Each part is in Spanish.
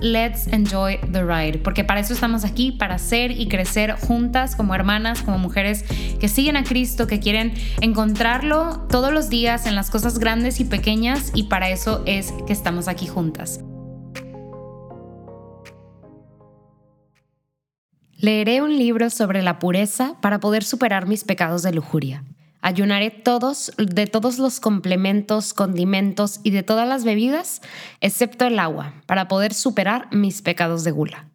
let's enjoy the ride, porque para eso estamos aquí, para ser y crecer juntas como hermanas, como mujeres que siguen a Cristo, que quieren encontrarlo todos los días en las cosas grandes y pequeñas, y para eso es que estamos aquí juntas. Leeré un libro sobre la pureza para poder superar mis pecados de lujuria. Ayunaré todos de todos los complementos, condimentos y de todas las bebidas, excepto el agua, para poder superar mis pecados de gula.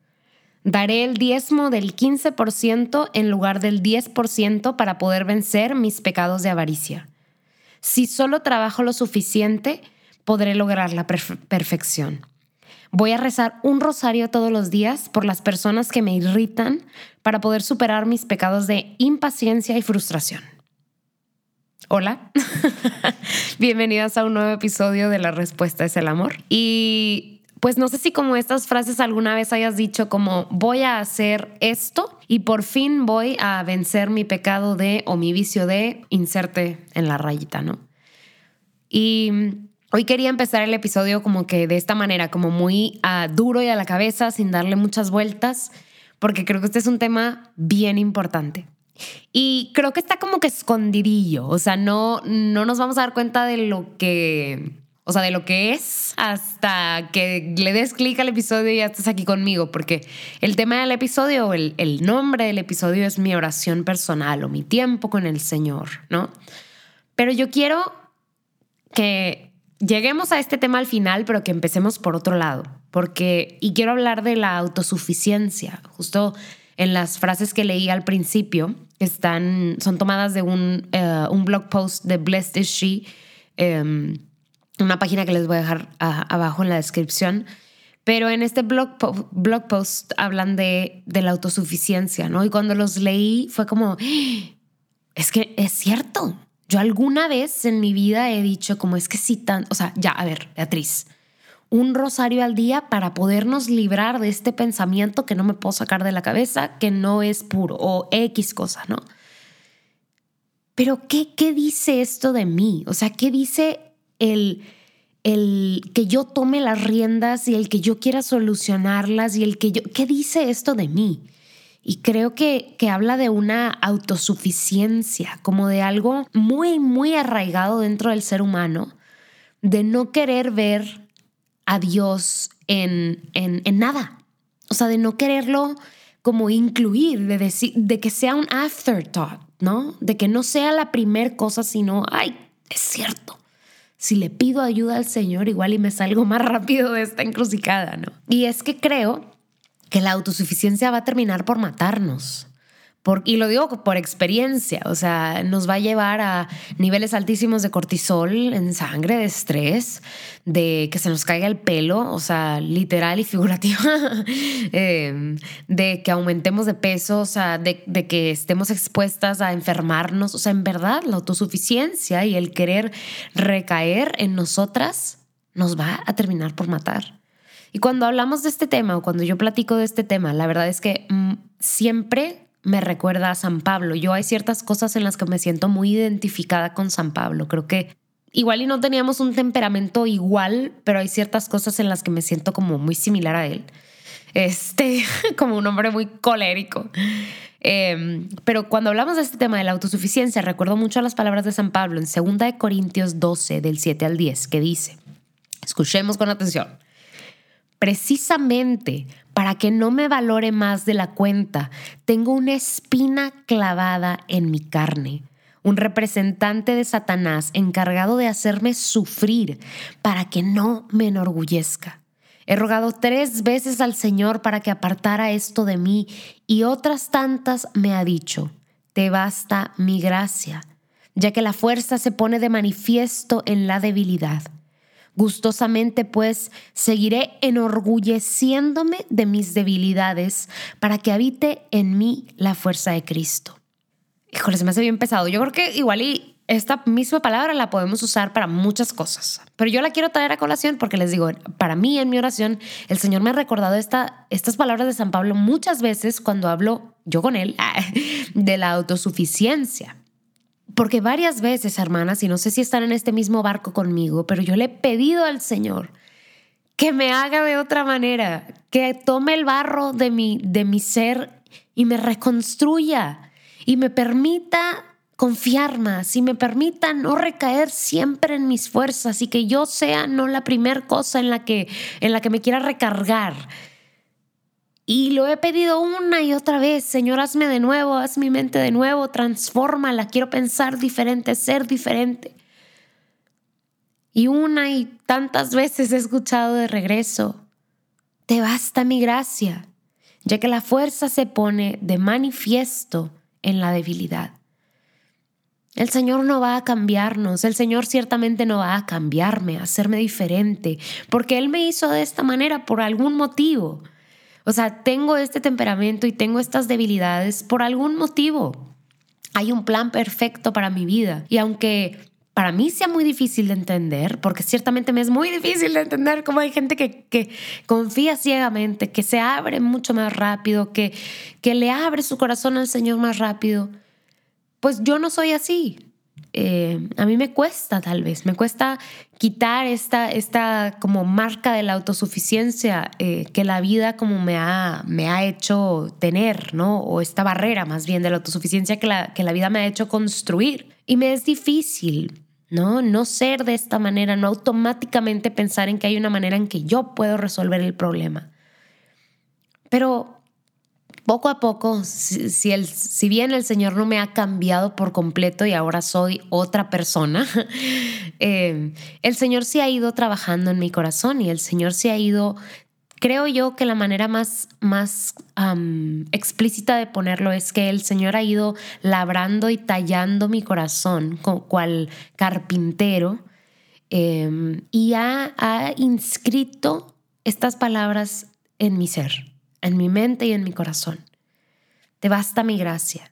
Daré el diezmo del 15% en lugar del 10% para poder vencer mis pecados de avaricia. Si solo trabajo lo suficiente, podré lograr la perfección. Voy a rezar un rosario todos los días por las personas que me irritan para poder superar mis pecados de impaciencia y frustración. Hola, bienvenidas a un nuevo episodio de La Respuesta es el Amor. Y pues no sé si como estas frases alguna vez hayas dicho como voy a hacer esto y por fin voy a vencer mi pecado de o mi vicio de inserte en la rayita, ¿no? Y hoy quería empezar el episodio como que de esta manera, como muy uh, duro y a la cabeza, sin darle muchas vueltas, porque creo que este es un tema bien importante. Y creo que está como que escondidillo, o sea, no, no nos vamos a dar cuenta de lo que, o sea, de lo que es hasta que le des clic al episodio y ya estés aquí conmigo, porque el tema del episodio, el, el nombre del episodio es mi oración personal o mi tiempo con el Señor, ¿no? Pero yo quiero que lleguemos a este tema al final, pero que empecemos por otro lado, porque, y quiero hablar de la autosuficiencia, justo en las frases que leí al principio, están, son tomadas de un, eh, un blog post de Blessed is She, em, una página que les voy a dejar abajo en la descripción. Pero en este blog, blog post hablan de, de, la autosuficiencia, ¿no? Y cuando los leí fue como, es que es cierto. Yo alguna vez en mi vida he dicho como es que sí tan, o sea, ya, a ver, Beatriz, un rosario al día para podernos librar de este pensamiento que no me puedo sacar de la cabeza, que no es puro o X cosa, ¿no? Pero ¿qué, qué dice esto de mí? O sea, ¿qué dice el, el que yo tome las riendas y el que yo quiera solucionarlas y el que yo... ¿Qué dice esto de mí? Y creo que, que habla de una autosuficiencia, como de algo muy, muy arraigado dentro del ser humano, de no querer ver a Dios en, en, nada. O sea, de no quererlo como incluir, de, decir, de que sea un afterthought, ¿no? De que no sea la primer cosa, sino, ay, es cierto. Si le pido ayuda al Señor, igual y me salgo más rápido de esta encrucijada, ¿no? Y es que creo que la autosuficiencia va a terminar por matarnos y lo digo por experiencia, o sea, nos va a llevar a niveles altísimos de cortisol en sangre, de estrés, de que se nos caiga el pelo, o sea, literal y figurativo, em, de que aumentemos de peso, o sea, de, de que estemos expuestas a enfermarnos, o sea, en verdad, la autosuficiencia y el querer recaer en nosotras nos va a terminar por matar. Y cuando hablamos de este tema o cuando yo platico de este tema, la verdad es que mm, siempre me recuerda a San Pablo. Yo hay ciertas cosas en las que me siento muy identificada con San Pablo. Creo que igual y no teníamos un temperamento igual, pero hay ciertas cosas en las que me siento como muy similar a él. Este, como un hombre muy colérico. Em, pero cuando hablamos de este tema de la autosuficiencia, recuerdo mucho las palabras de San Pablo en 2 de Corintios 12, del 7 al 10, que dice, escuchemos con atención. Precisamente para que no me valore más de la cuenta, tengo una espina clavada en mi carne, un representante de Satanás encargado de hacerme sufrir para que no me enorgullezca. He rogado tres veces al Señor para que apartara esto de mí y otras tantas me ha dicho, te basta mi gracia, ya que la fuerza se pone de manifiesto en la debilidad. Gustosamente pues seguiré enorgulleciéndome de mis debilidades para que habite en mí la fuerza de Cristo. Híjole, se me hace bien pesado. Yo creo que igual y esta misma palabra la podemos usar para muchas cosas, pero yo la quiero traer a colación porque les digo, para mí en mi oración el Señor me ha recordado esta, estas palabras de San Pablo muchas veces cuando hablo yo con él de la autosuficiencia. Porque varias veces, hermanas, y no sé si están en este mismo barco conmigo, pero yo le he pedido al Señor que me haga de otra manera, que tome el barro de mi, de mi ser y me reconstruya y me permita confiar más y me permita no recaer siempre en mis fuerzas y que yo sea no la primera cosa en la que, en la que me quiera recargar, y lo he pedido una y otra vez, Señor, hazme de nuevo, haz mi mente de nuevo, transfórmala, quiero pensar diferente, ser diferente. Y una y tantas veces he escuchado de regreso, te basta mi gracia, ya que la fuerza se pone de manifiesto en la debilidad. El Señor no va a cambiarnos, el Señor ciertamente no va a cambiarme, a hacerme diferente, porque Él me hizo de esta manera por algún motivo. O sea, tengo este temperamento y tengo estas debilidades por algún motivo. Hay un plan perfecto para mi vida. Y aunque para mí sea muy difícil de entender, porque ciertamente me es muy difícil de entender cómo hay gente que, confía ciegamente, que se abre mucho más rápido, que, le abre su corazón al Señor más rápido, pues yo no soy así. Eh, a mí me cuesta tal vez, me cuesta quitar esta, esta como marca de la autosuficiencia eh, que la vida como me ha, me ha hecho tener, ¿no? O esta barrera más bien de la autosuficiencia que la, que la vida me ha hecho construir. Y me es difícil, ¿no? No ser de esta manera, no automáticamente pensar en que hay una manera en que yo puedo resolver el problema. Pero poco a poco, si, el, si bien el Señor no me ha cambiado por completo y ahora soy otra persona, eh, el Señor sí ha ido trabajando en mi corazón y el Señor sí ha ido, creo yo que la manera más, más explícita de ponerlo es que el Señor ha ido labrando y tallando mi corazón, cual carpintero, em, y ha, ha inscrito estas palabras en mi ser en mi mente y en mi corazón. Te basta mi gracia.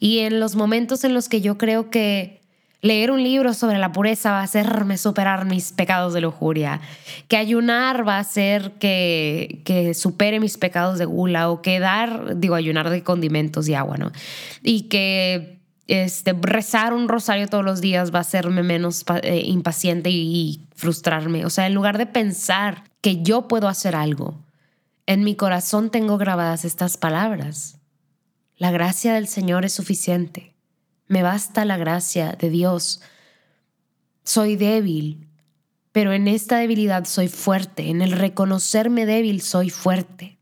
Y en los momentos en los que yo creo que leer un libro sobre la pureza va a hacerme superar mis pecados de lujuria, que ayunar va a hacer que, que supere mis pecados de gula o que dar, digo, ayunar de condimentos y agua, ¿no? Y que este, rezar un rosario todos los días va a hacerme menos eh, impaciente y frustrarme. O sea, en lugar de pensar que yo puedo hacer algo, en mi corazón tengo grabadas estas palabras. La gracia del Señor es suficiente. Me basta la gracia de Dios. Soy débil, pero en esta debilidad soy fuerte. En el reconocerme débil soy fuerte.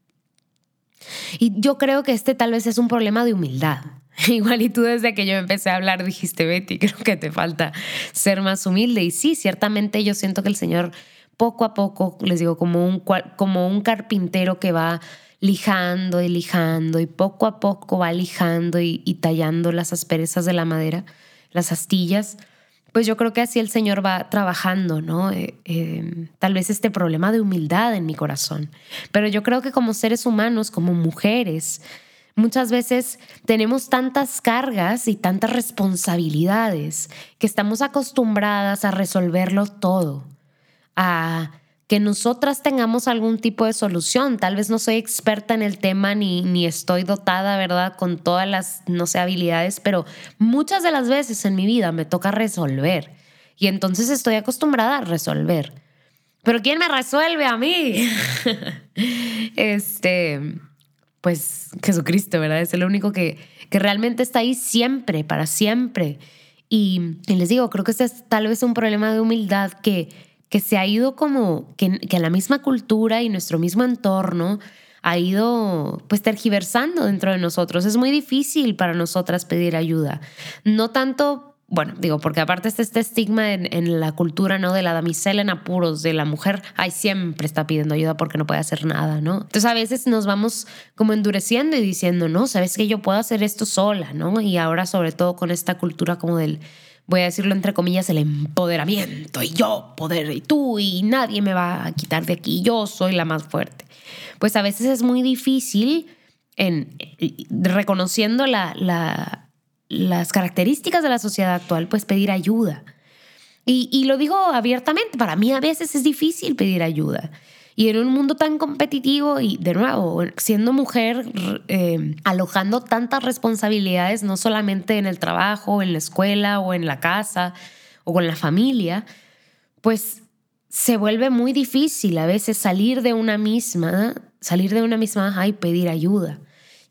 Y yo creo que este tal vez es un problema de humildad. Igual y tú desde que yo empecé a hablar dijiste, Betty, creo que te falta ser más humilde. Y sí, ciertamente yo siento que el Señor poco a poco, les digo, como un, como un carpintero que va lijando y lijando y poco a poco va lijando y, tallando las asperezas de la madera, las astillas, pues yo creo que así el Señor va trabajando, ¿no? Eh, eh, tal vez este problema de humildad en mi corazón. Pero yo creo que como seres humanos, como mujeres, muchas veces tenemos tantas cargas y tantas responsabilidades que estamos acostumbradas a resolverlo todo a que nosotras tengamos algún tipo de solución. Tal vez no soy experta en el tema ni, ni estoy dotada, ¿verdad?, con todas las, no sé, habilidades, pero muchas de las veces en mi vida me toca resolver y entonces estoy acostumbrada a resolver. Pero ¿quién me resuelve a mí? este, pues Jesucristo, ¿verdad? Es el único que, que realmente está ahí siempre, para siempre. Y, y les digo, creo que este es tal vez un problema de humildad que que se ha ido como, que, que la misma cultura y nuestro mismo entorno ha ido pues tergiversando dentro de nosotros. Es muy difícil para nosotras pedir ayuda. No tanto bueno, digo, porque aparte está este estigma en, la cultura, ¿no? De la damisela en apuros, de la mujer, ay, siempre está pidiendo ayuda porque no puede hacer nada, ¿no? Entonces a veces nos vamos como endureciendo y diciendo, no, sabes que yo puedo hacer esto sola, ¿no? Y ahora sobre todo con esta cultura como del, voy a decirlo entre comillas, el empoderamiento, y yo poder, y tú, y nadie me va a quitar de aquí, yo soy la más fuerte. Pues a veces es muy difícil en reconociendo la, la las características de la sociedad actual, pues pedir ayuda. Y, lo digo abiertamente, para mí a veces es difícil pedir ayuda. Y en un mundo tan competitivo y de nuevo, siendo mujer, eh, alojando tantas responsabilidades, no solamente en el trabajo, en la escuela o en la casa o con la familia, pues se vuelve muy difícil a veces salir de una misma, salir de una misma y pedir ayuda.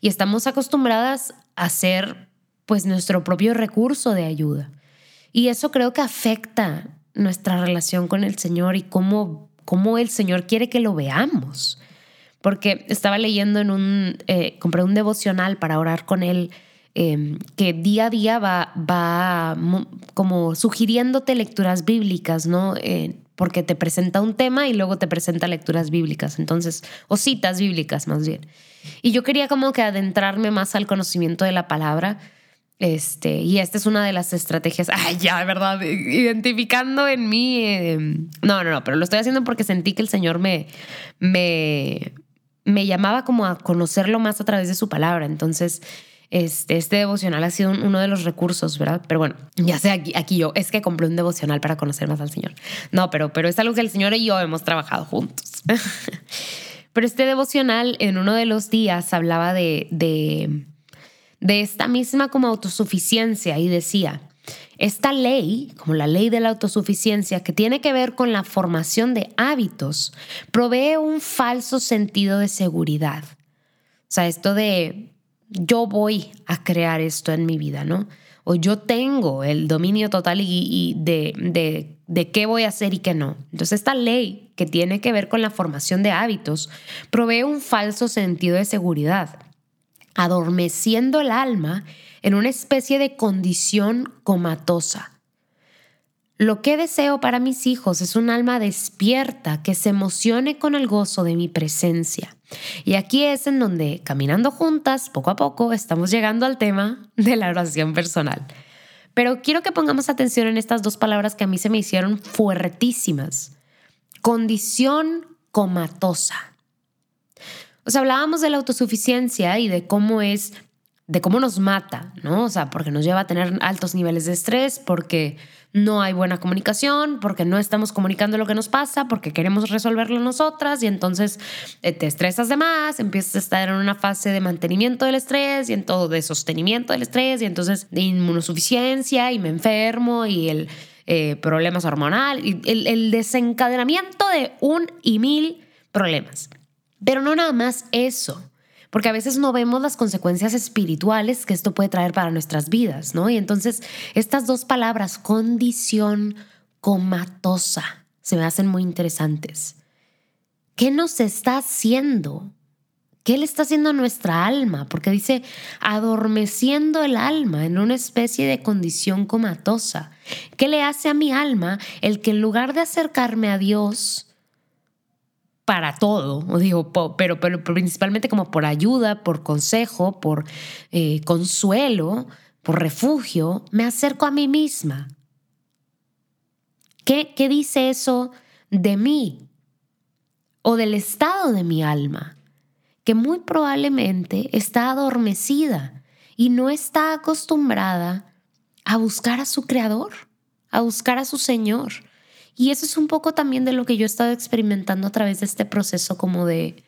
Y estamos acostumbradas a ser pues nuestro propio recurso de ayuda. Y eso creo que afecta nuestra relación con el Señor y cómo, cómo el Señor quiere que lo veamos. Porque estaba leyendo en un, eh, compré un devocional para orar con Él, em, que día a día va, va como sugiriéndote lecturas bíblicas, ¿no? Eh, porque te presenta un tema y luego te presenta lecturas bíblicas, entonces, o citas bíblicas más bien. Y yo quería como que adentrarme más al conocimiento de la palabra este, y esta es una de las estrategias, ay, ya, ¿verdad? Identificando en mí. Em, no, no, no, pero lo estoy haciendo porque sentí que el Señor me, me, me llamaba como a conocerlo más a través de su palabra. Entonces, este, este devocional ha sido uno de los recursos, ¿verdad? Pero bueno, ya sé, aquí, aquí yo, es que compré un devocional para conocer más al Señor. No, pero, pero es algo que el Señor y yo hemos trabajado juntos. pero este devocional en uno de los días hablaba de, de de esta misma como autosuficiencia y decía, esta ley, como la ley de la autosuficiencia, que tiene que ver con la formación de hábitos, provee un falso sentido de seguridad. O sea, esto de yo voy a crear esto en mi vida, ¿no? O yo tengo el dominio total y, de, de, de qué voy a hacer y qué no. Entonces, esta ley que tiene que ver con la formación de hábitos provee un falso sentido de seguridad adormeciendo el alma en una especie de condición comatosa. Lo que deseo para mis hijos es un alma despierta que se emocione con el gozo de mi presencia. Y aquí es en donde, caminando juntas, poco a poco, estamos llegando al tema de la oración personal. Pero quiero que pongamos atención en estas dos palabras que a mí se me hicieron fuertísimas. Condición comatosa. O sea, hablábamos de la autosuficiencia y de cómo es, de cómo nos mata, ¿no? O sea, porque nos lleva a tener altos niveles de estrés, porque no hay buena comunicación, porque no estamos comunicando lo que nos pasa, porque queremos resolverlo nosotras y entonces eh, te estresas de más, empiezas a estar en una fase de mantenimiento del estrés y en todo de sostenimiento del estrés y entonces de inmunosuficiencia y me enfermo y el eh, problemas hormonal y el, el desencadenamiento de un y mil problemas. Pero no nada más eso, porque a veces no vemos las consecuencias espirituales que esto puede traer para nuestras vidas, ¿no? Y entonces estas dos palabras, condición comatosa, se me hacen muy interesantes. ¿Qué nos está haciendo? ¿Qué le está haciendo a nuestra alma? Porque dice adormeciendo el alma en una especie de condición comatosa. ¿Qué le hace a mi alma el que en lugar de acercarme a Dios, para todo, digo, pero, pero, principalmente como por ayuda, por consejo, por eh, consuelo, por refugio, me acerco a mí misma. ¿Qué, ¿Qué dice eso de mí o del estado de mi alma? Que muy probablemente está adormecida y no está acostumbrada a buscar a su creador, a buscar a su Señor y eso es un poco también de lo que yo he estado experimentando a través de este proceso como de,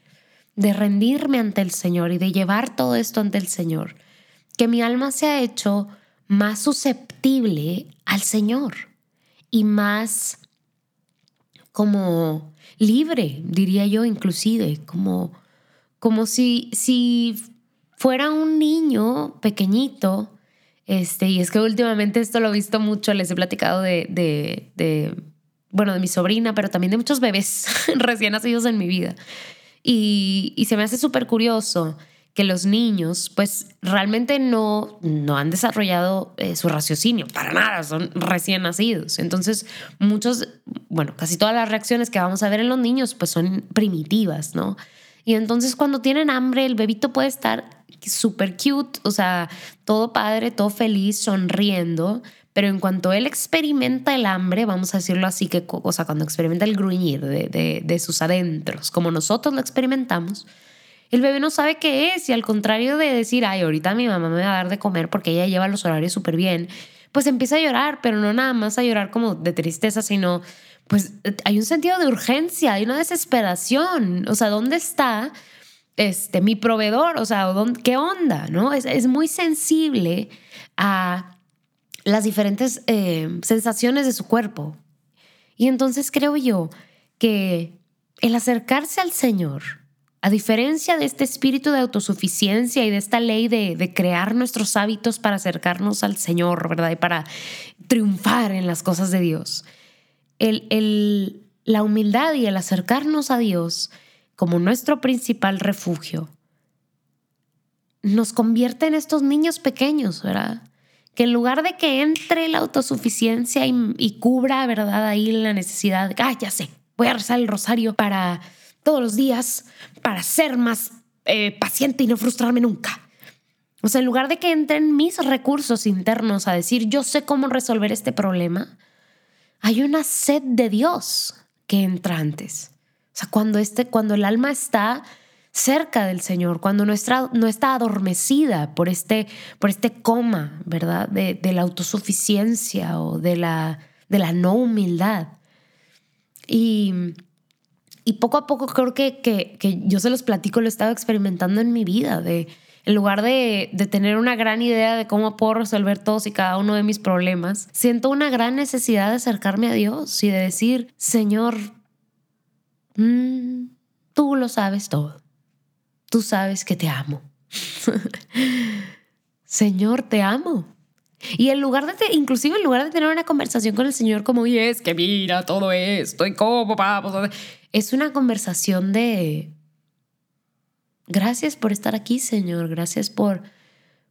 de rendirme ante el Señor y de llevar todo esto ante el Señor. Que mi alma se ha hecho más susceptible al Señor y más como libre, diría yo inclusive, como, como si, si fuera un niño pequeñito, este, y es que últimamente esto lo he visto mucho, les he platicado de, de bueno, de mi sobrina, pero también de muchos bebés recién nacidos en mi vida. Y, y se me hace súper curioso que los niños pues realmente no, no han desarrollado eh, su raciocinio, para nada, son recién nacidos. Entonces muchos, bueno, casi todas las reacciones que vamos a ver en los niños pues son primitivas, ¿no? Y entonces cuando tienen hambre el bebito puede estar súper cute, o sea, todo padre, todo feliz, sonriendo, pero en cuanto él experimenta el hambre, vamos a decirlo así, que, o sea, cuando experimenta el gruñir de, de, sus adentros, como nosotros lo experimentamos, el bebé no sabe qué es y al contrario de decir, ay, ahorita mi mamá me va a dar de comer porque ella lleva los horarios súper bien, pues empieza a llorar, pero no nada más a llorar como de tristeza, sino pues hay un sentido de urgencia, hay una desesperación, o sea, ¿dónde está este, mi proveedor? O sea, ¿qué onda? ¿No? Es, muy sensible a las diferentes eh, sensaciones de su cuerpo. Y entonces creo yo que el acercarse al Señor, a diferencia de este espíritu de autosuficiencia y de esta ley de, crear nuestros hábitos para acercarnos al Señor, ¿verdad? Y para triunfar en las cosas de Dios. El, la humildad y el acercarnos a Dios como nuestro principal refugio nos convierte en estos niños pequeños, ¿verdad? Que en lugar de que entre la autosuficiencia y, cubra, ¿verdad? Ahí la necesidad de, ah, ya sé, voy a rezar el rosario para todos los días para ser más eh, paciente y no frustrarme nunca. O sea, en lugar de que entren mis recursos internos a decir, yo sé cómo resolver este problema, hay una sed de Dios que entra antes. O sea, cuando, este, cuando el alma está cerca del Señor, cuando no está, no está adormecida por este, por este coma, ¿verdad? De, de la autosuficiencia o de la, de la no humildad. Y y poco a poco creo que, que, que, yo se los platico, lo he estado experimentando en mi vida, de en lugar de, de, tener una gran idea de cómo puedo resolver todos y cada uno de mis problemas, siento una gran necesidad de acercarme a Dios y de decir, Señor, mm, tú lo sabes todo, tú sabes que te amo. Señor, te amo. Y en lugar de, inclusive en lugar de tener una conversación con el Señor como, y es que mira todo esto y cómo vamos, es una conversación de, gracias por estar aquí, Señor, gracias por,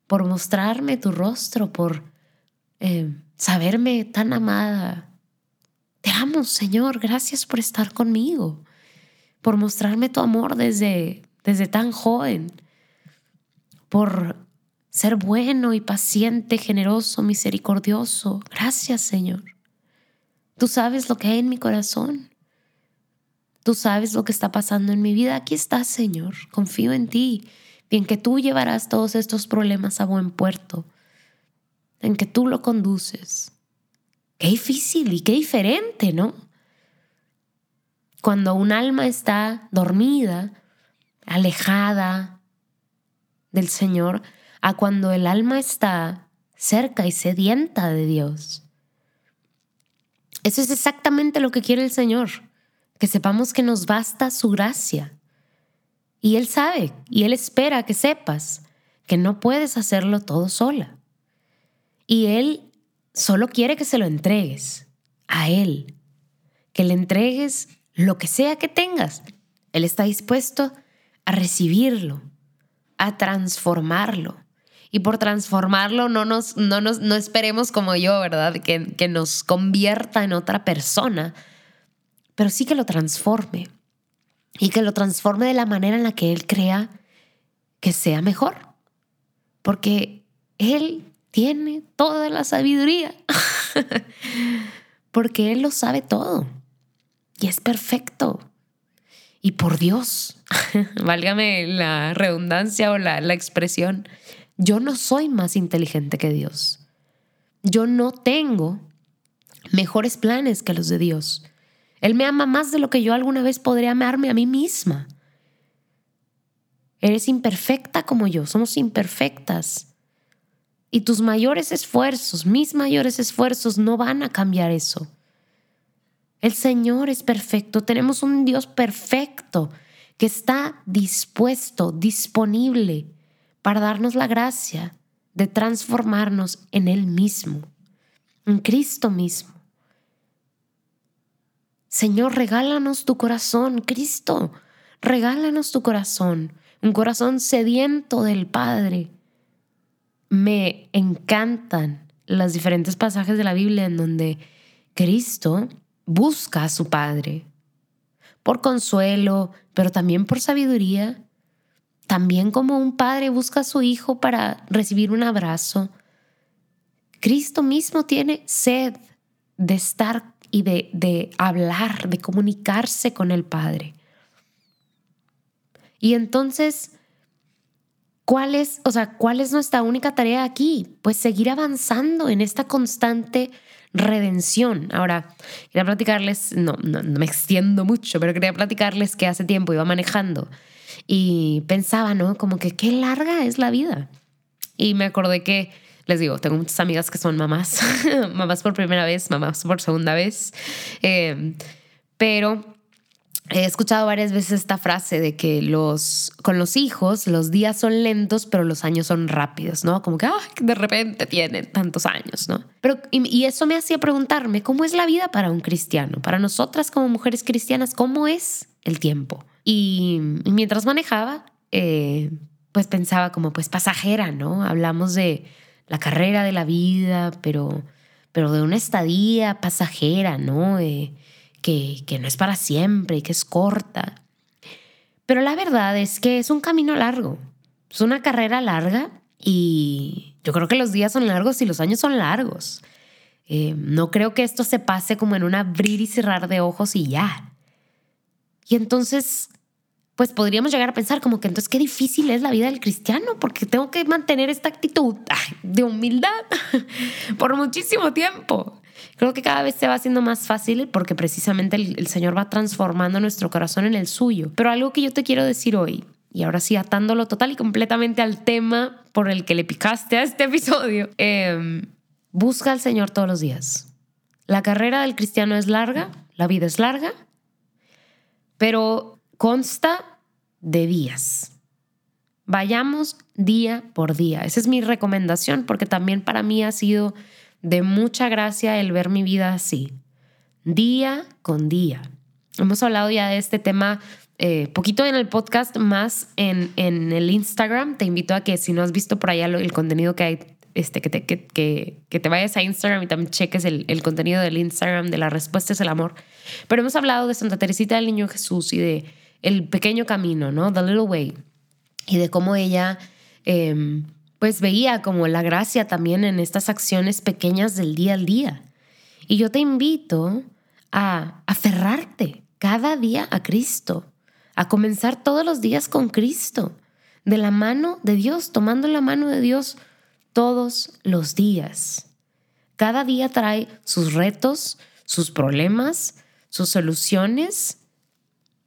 por mostrarme tu rostro, por eh, saberme tan amada. Te amo, Señor, gracias por estar conmigo, por mostrarme tu amor desde, desde tan joven, por ser bueno y paciente, generoso, misericordioso. Gracias, Señor. Tú sabes lo que hay en mi corazón. Tú sabes lo que está pasando en mi vida. Aquí estás, Señor. Confío en ti, en que tú llevarás todos estos problemas a buen puerto, en que tú lo conduces. Qué difícil y qué diferente, ¿no? Cuando un alma está dormida, alejada del Señor, a cuando el alma está cerca y sedienta de Dios. Eso es exactamente lo que quiere el Señor, que sepamos que nos basta su gracia. Y Él sabe, y Él espera que sepas que no puedes hacerlo todo sola. Y Él solo quiere que se lo entregues a Él, que le entregues lo que sea que tengas. Él está dispuesto a recibirlo, a transformarlo. Y por transformarlo no nos, no nos, no esperemos como yo, ¿verdad? Que, que nos convierta en otra persona, pero sí que lo transforme. Y que lo transforme de la manera en la que Él crea que sea mejor. Porque Él tiene toda la sabiduría. Porque Él lo sabe todo. Y es perfecto. Y por Dios, válgame la redundancia o la, la expresión, yo no soy más inteligente que Dios. Yo no tengo mejores planes que los de Dios. Él me ama más de lo que yo alguna vez podría amarme a mí misma. Eres imperfecta como yo, somos imperfectas. Y tus mayores esfuerzos, mis mayores esfuerzos no van a cambiar eso. El Señor es perfecto, tenemos un Dios perfecto que está dispuesto, disponible para darnos la gracia de transformarnos en Él mismo, en Cristo mismo. Señor, regálanos tu corazón, Cristo, regálanos tu corazón, un corazón sediento del Padre. Me encantan los diferentes pasajes de la Biblia en donde Cristo busca a su Padre por consuelo, pero también por sabiduría, también como un padre busca a su hijo para recibir un abrazo. Cristo mismo tiene sed de estar y de, de hablar, de comunicarse con el Padre. Y entonces, ¿cuál es, o sea, cuál es nuestra única tarea aquí? Pues seguir avanzando en esta constante redención. Ahora, quería platicarles, no, no, me extiendo mucho, pero quería platicarles que hace tiempo iba manejando y pensaba, ¿no? Como que qué larga es la vida. Y me acordé que, les digo, tengo muchas amigas que son mamás, mamás por primera vez, mamás por segunda vez, eh, pero He escuchado varias veces esta frase de que los, con los hijos los días son lentos, pero los años son rápidos, ¿no? Como que de repente tienen tantos años, ¿no? Pero, y, eso me hacía preguntarme, ¿cómo es la vida para un cristiano? Para nosotras como mujeres cristianas, ¿cómo es el tiempo? Y, mientras manejaba, eh, pues pensaba como pues pasajera, ¿no? Hablamos de la carrera de la vida, pero, pero de una estadía pasajera, ¿no? Eh, que, no es para siempre y que es corta. Pero la verdad es que es un camino largo, es una carrera larga y yo creo que los días son largos y los años son largos. Eh, no creo que esto se pase como en un abrir y cerrar de ojos y ya. Y entonces, pues podríamos llegar a pensar como que entonces qué difícil es la vida del cristiano, porque tengo que mantener esta actitud de humildad por muchísimo tiempo. Creo que cada vez se va haciendo más fácil porque precisamente el, Señor va transformando nuestro corazón en el suyo. Pero algo que yo te quiero decir hoy, y ahora sí atándolo total y completamente al tema por el que le picaste a este episodio, em, busca al Señor todos los días. La carrera del cristiano es larga, la vida es larga, pero consta de días. Vayamos día por día. Esa es mi recomendación porque también para mí ha sido de mucha gracia el ver mi vida así, día con día. Hemos hablado ya de este tema eh, poquito en el podcast, más en, en, el Instagram. Te invito a que si no has visto por allá el contenido que hay, este, que, te, que, que, te vayas a Instagram y también cheques el, el, contenido del Instagram de la respuesta es el amor. Pero hemos hablado de Santa Teresita del Niño Jesús y de el pequeño camino, ¿no? The Little Way. Y de cómo ella... Em, pues veía como la gracia también en estas acciones pequeñas del día al día. Y yo te invito a aferrarte cada día a Cristo, a comenzar todos los días con Cristo, de la mano de Dios, tomando la mano de Dios todos los días. Cada día trae sus retos, sus problemas, sus soluciones,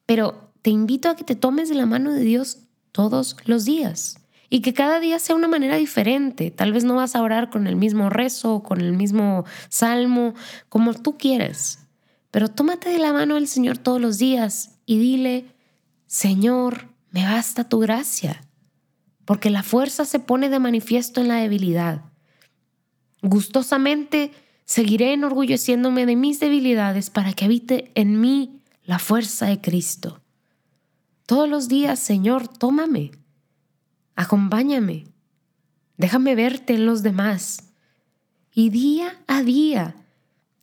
pero te invito a que te tomes de la mano de Dios todos los días y que cada día sea una manera diferente. Tal vez no vas a orar con el mismo rezo con el mismo salmo, como tú quieres, pero tómate de la mano del Señor todos los días y dile, Señor, me basta tu gracia, porque la fuerza se pone de manifiesto en la debilidad. Gustosamente seguiré enorgulleciéndome de mis debilidades para que habite en mí la fuerza de Cristo. Todos los días, Señor, tómame acompáñame, déjame verte en los demás. Y día a día,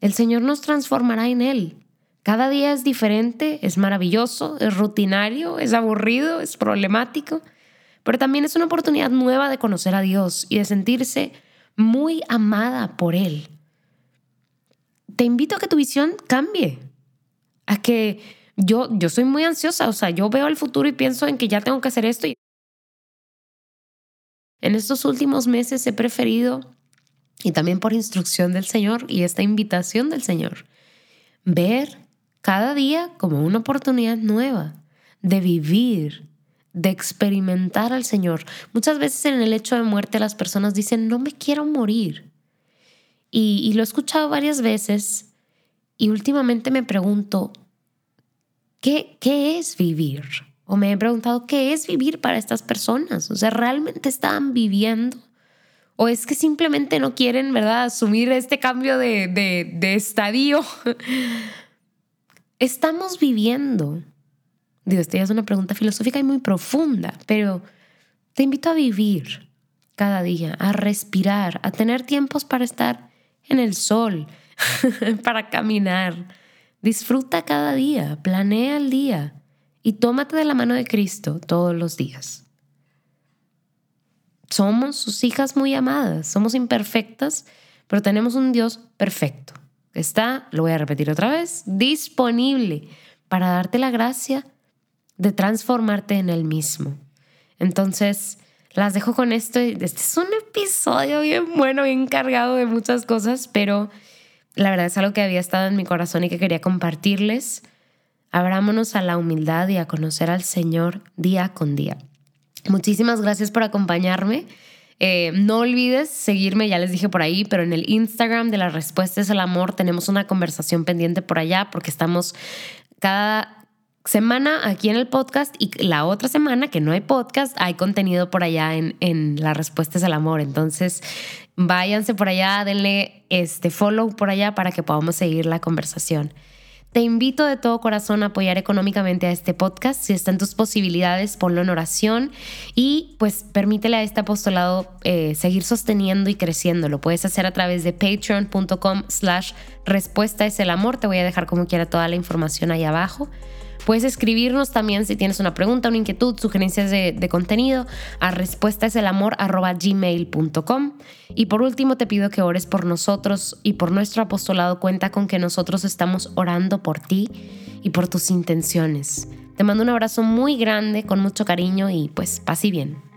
el Señor nos transformará en Él. Cada día es diferente, es maravilloso, es rutinario, es aburrido, es problemático, pero también es una oportunidad nueva de conocer a Dios y de sentirse muy amada por Él. Te invito a que tu visión cambie, a que yo, yo soy muy ansiosa, o sea, yo veo el futuro y pienso en que ya tengo que hacer esto y en estos últimos meses he preferido, y también por instrucción del Señor y esta invitación del Señor, ver cada día como una oportunidad nueva de vivir, de experimentar al Señor. Muchas veces en el hecho de muerte las personas dicen, no me quiero morir. Y, lo he escuchado varias veces y últimamente me pregunto, ¿qué, qué es vivir? O me he preguntado, ¿qué es vivir para estas personas? O sea, ¿realmente están viviendo? ¿O es que simplemente no quieren, verdad, asumir este cambio de, de, de estadio? estamos viviendo? Digo, esta ya es una pregunta filosófica y muy profunda, pero te invito a vivir cada día, a respirar, a tener tiempos para estar en el sol, para caminar. Disfruta cada día, planea el día y tómate de la mano de Cristo todos los días. Somos sus hijas muy amadas, somos imperfectas, pero tenemos un Dios perfecto. Está, lo voy a repetir otra vez, disponible para darte la gracia de transformarte en el mismo. Entonces, las dejo con esto. Este es un episodio bien bueno, bien cargado de muchas cosas, pero la verdad es algo que había estado en mi corazón y que quería compartirles. Abrámonos a la humildad y a conocer al Señor día con día. Muchísimas gracias por acompañarme. Eh, no olvides seguirme, ya les dije por ahí, pero en el Instagram de las respuestas al amor tenemos una conversación pendiente por allá porque estamos cada semana aquí en el podcast y la otra semana que no hay podcast, hay contenido por allá en, en las respuestas al amor. Entonces, váyanse por allá, denle este follow por allá para que podamos seguir la conversación. Te invito de todo corazón a apoyar económicamente a este podcast. Si está en tus posibilidades, ponlo en oración y pues permítele a este apostolado eh, seguir sosteniendo y creciendo. Lo puedes hacer a través de patreon.com slash respuesta es el amor. Te voy a dejar como quiera toda la información ahí abajo. Puedes escribirnos también si tienes una pregunta, una inquietud, sugerencias de, contenido a respuestaeselamor.gmail.com. Y por último te pido que ores por nosotros y por nuestro apostolado. Cuenta con que nosotros estamos orando por ti y por tus intenciones. Te mando un abrazo muy grande, con mucho cariño y pues paz bien.